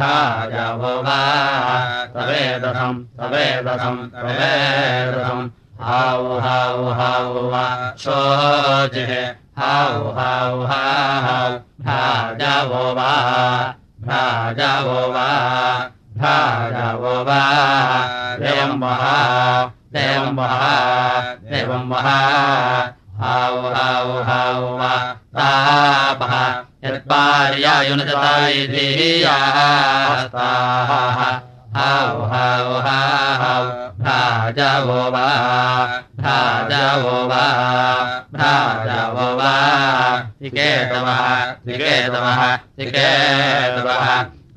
भाजवो वा तवेदसम् तवेदसम् तवेदसम् हौ हौ हौ वा शोजे हौ हौ हौ भाजवो वा। भाजवो वा। भाजवो वा। देवं वहा देवं वहा देवं वहा। हौ हौ हौ वा। तापः भ्राजवो वा भ्राजवो वा भ्राजवो वा। त्रिकेतवः त्रिकेतवः त्रिकेतवः।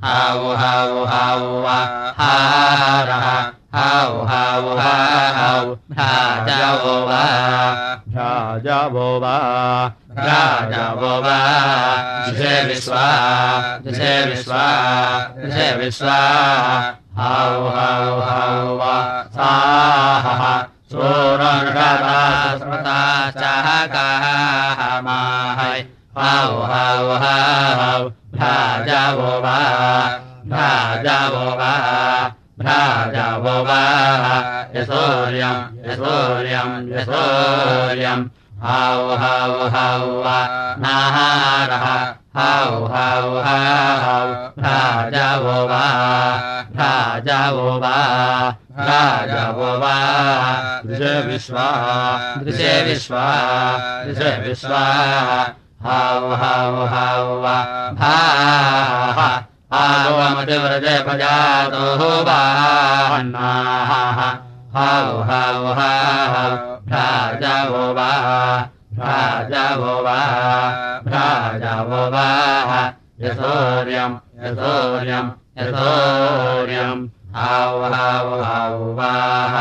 हौ हौ हौ वा। हारः हौ हौ हौ भ्राजवो वा भ्राजवो वा भ्राजवो वा दिशे विश्वा। दिशे विश्वा दिशे विश्वा हौ हौ हौ। वा साहः सोरषता स्मृता चाकामाहै हौ हौ। हौ भ्राजवो वा भ्राजवो वा भ्राजवो यशोर्यम् यशोर्यम् यशोर्यम् हौ हौ हौ वा। नाहारः। हौ हौ हौ भ्राजवो वा भ्राजवो वा भ्राजवो वा दृशे विश्वा। दृशे विश्वा। दृशे विश्वा। हौ हौ हौ वा। भाः हौ हौ हौ भ्राजवो वा भ्राजवो वा भ्राजवो वा। यशोर्यम् यशोर्यम् यशोर्यम् हौ हौ हौ वाः।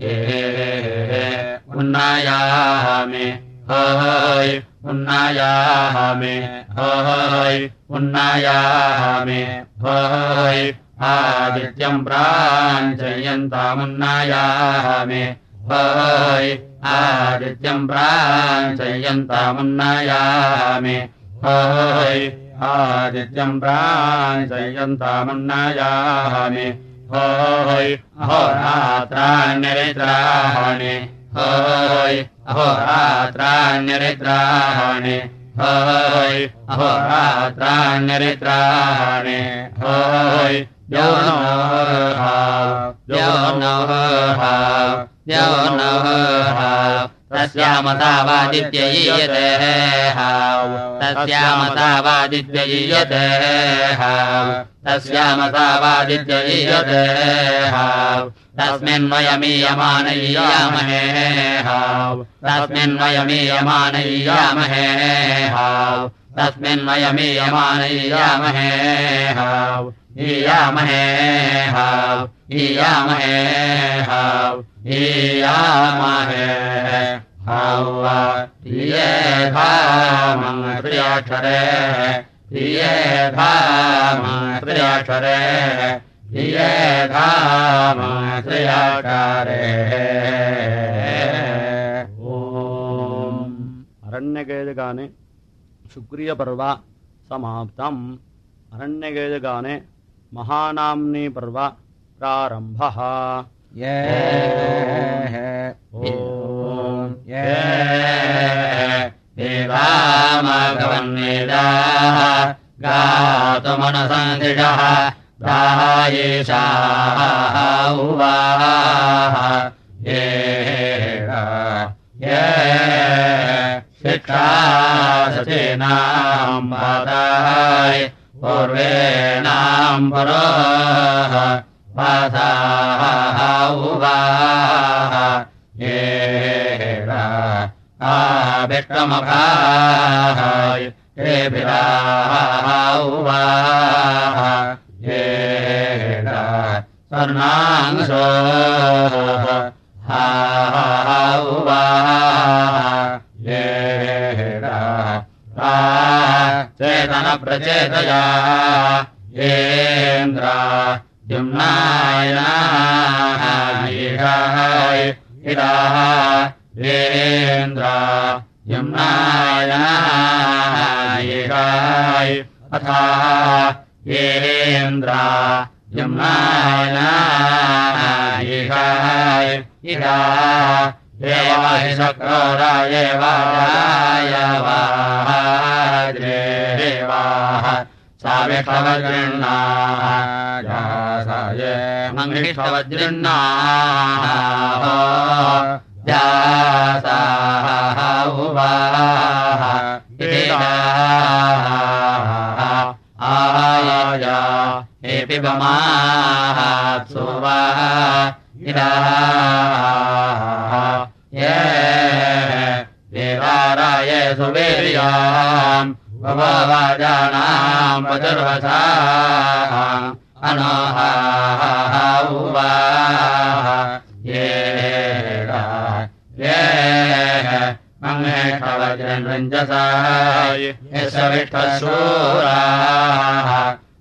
ये उन्नायामि। होय् उन्नायामि होय् उन्नायामि होय् आदित्यम् प्राञ्चयन्तामुन्नायामि होय् आदित्यम् प्राञ्चयन्तामुन्नायामि होय् आदित्यम् प्राञ्चयन्तामुन्नायामि होय् अहोरात्राण्यरित्राणि होय् अहोरात्राण्यरित्राणि होय्। अहोरात्राण्यरित्राणि होय्। यो यो नः यो नः तस्यामतावादित्ययीयते तस्यामतावादित्ययीयते तस्यामतावादित्ययीयते तस्मिन्वयमीयमानय्यामहे तस्मिन्वयमीयमानय्यामहे तस्मिन्वयमीयमानय्यामहे ईयामहे ईयामहे हाउ प्रिये धाम प्रियाक्षरे। प्रिये भाम प्रियाक्षरे। ओ अरण्यगेजगाने सुक्रियपर्व समाप्तम्। अरण्यगेजगाने महानाम्नी पर्व प्रारम्भः। ये हे ॐ। ये देवा प्रायेषाः उवाः ये ये शिक्षासचेनाम् पादाय पूर्वेणाम् पुरोः वासाः उवाः ये आविष्टमभाय हे विराः उवाः स्वर्णांशो। हा उवा। येडा चेतनप्रचेतया। येन्द्रा युम्नायनाय इरा येन्द्रा युम्नायनाय अथा येन्द्रा युम्नायनाय इरा देवाहि शक्रोराय वाय वाद्रेवाः साविष्ठवजृण्णाः जासाय मङ्गिष्ठवजृण्णाः जासाः उवाः आया हे पिबमाः सुवा इरा ये देवाराय सुवीर्याम् भवाजानाम् वचर्वसा अनोहा उवा।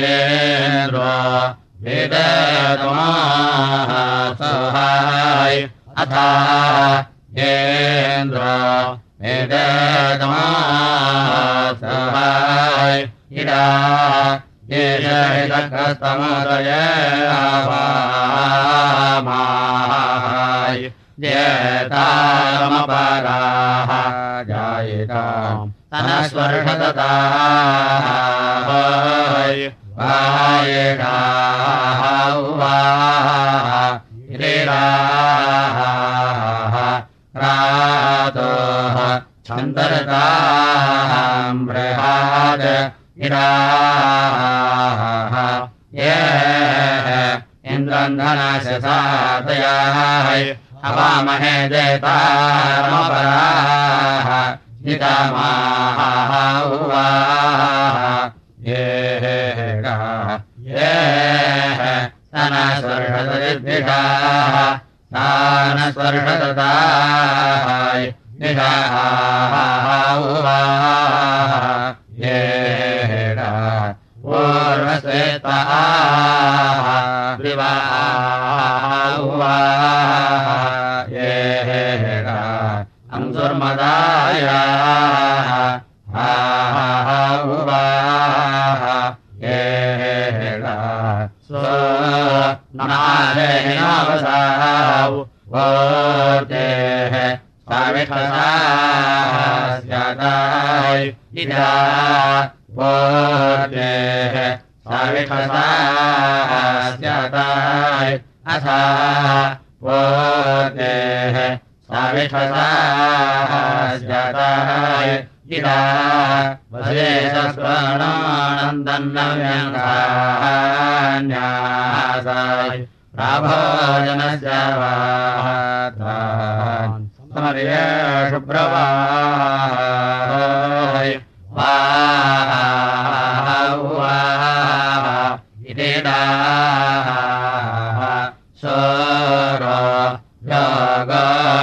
येन्द्र वेदेतमास्तहाय अथा येषहितकस्तमोदय अन्तरताम् बृहाद गिराः ये इन्द्रन्धनशसातयाः अवामहे देतामपराः नितामाः उवाः। ये ये सनस्वर्षदृद्विषाः पूर्वश्वेताः विवाह ये अंसुर्मदायाः साविषसास्यादाय इदा साविषसास्यादाय अथा वोर्तेः साविषसास्यादाय इदा वदेशस्वणानन्दन्नव्यङ्गान्यासाय प्राभोजनस्य वातान्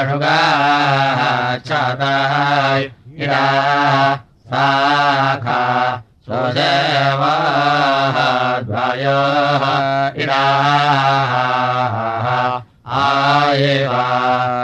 योगषुगाः छताय इरा साखा स्वदेवाः द्वयोः इराः आयेवा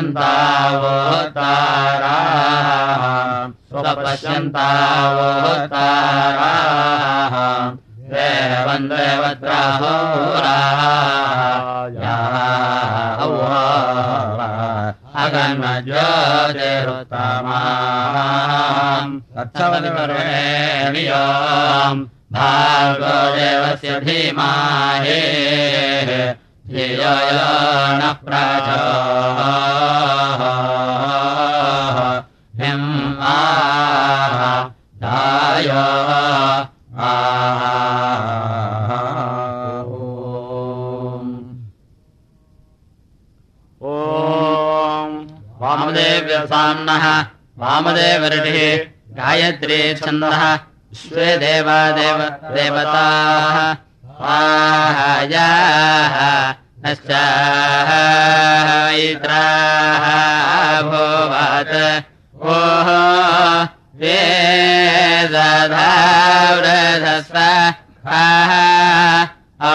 स्वपश्यन्तावताराः। न्तावचन्ताव तारा वन्देवो राम ज्वजरुतामा भागेवस्य धीमाहे। यज्ञाय हय ह वामदेवर्षिः गायत्री छन्दः। स्वे देवादेव देवताः भोवात् ओः वेदधाव्रधस्व ओ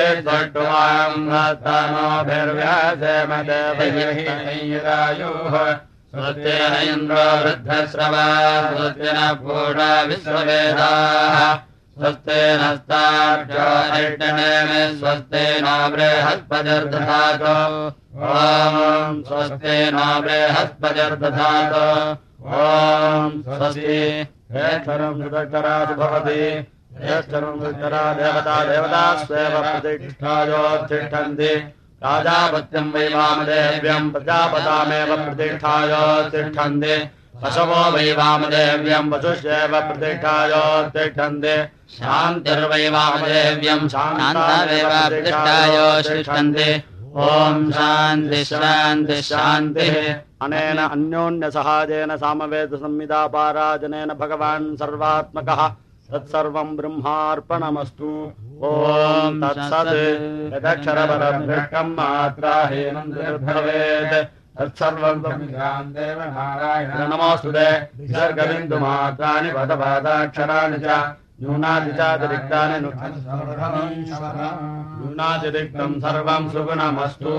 ोभिर्व्यासेमदेवयुः श्रुतेन इन्द्रो वृद्धश्रवा श्रुतेन पूषा विश्ववेदाः स्वस्तेनस्तार्षणे स्वस्तेन बृहस्पतिर्दधातो। ॐ स्वस्तेन बृहस्पतिर्दधातो। ॐ स्वस्ति। हे सर्वं भवति। देवता देवता स्वेव प्रतिष्ठायोत्तिष्ठन्ति। राजापत्यम् वै वामदेव्यम् प्रजापतामेव प्रतिष्ठायोत्तिष्ठन्ति। पशवो वै वामदेव्यम् वसुष्येव प्रतिष्ठायोत्तिष्ठन्ति। शान्तिर्वै वामदेव्यम् शान्तावेव प्रतिष्ठायोत्तिष्ठन्ति। ॐ शान्ति शान्ति शान्तिः। अनेन अन्योन्यसहाजेन सामवेदसंहितापाराजनेन भगवान् सर्वात्मकः तत्सर्वम् ब्रह्मार्पणमस्तु। ॐ तत्सत् यदक्षरपरभृष्टम् मात्रा हेमन्दिर्भवेत् तत्सर्वम् नमोऽस्तु ते विसर्गबिन्दुमात्राणि पदपादाक्षराणि च न्यूनादि चातिरिक्तानि न्यूनातिरिक्तम् सर्वम् सुगुणमस्तु।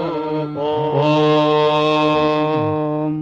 ॐ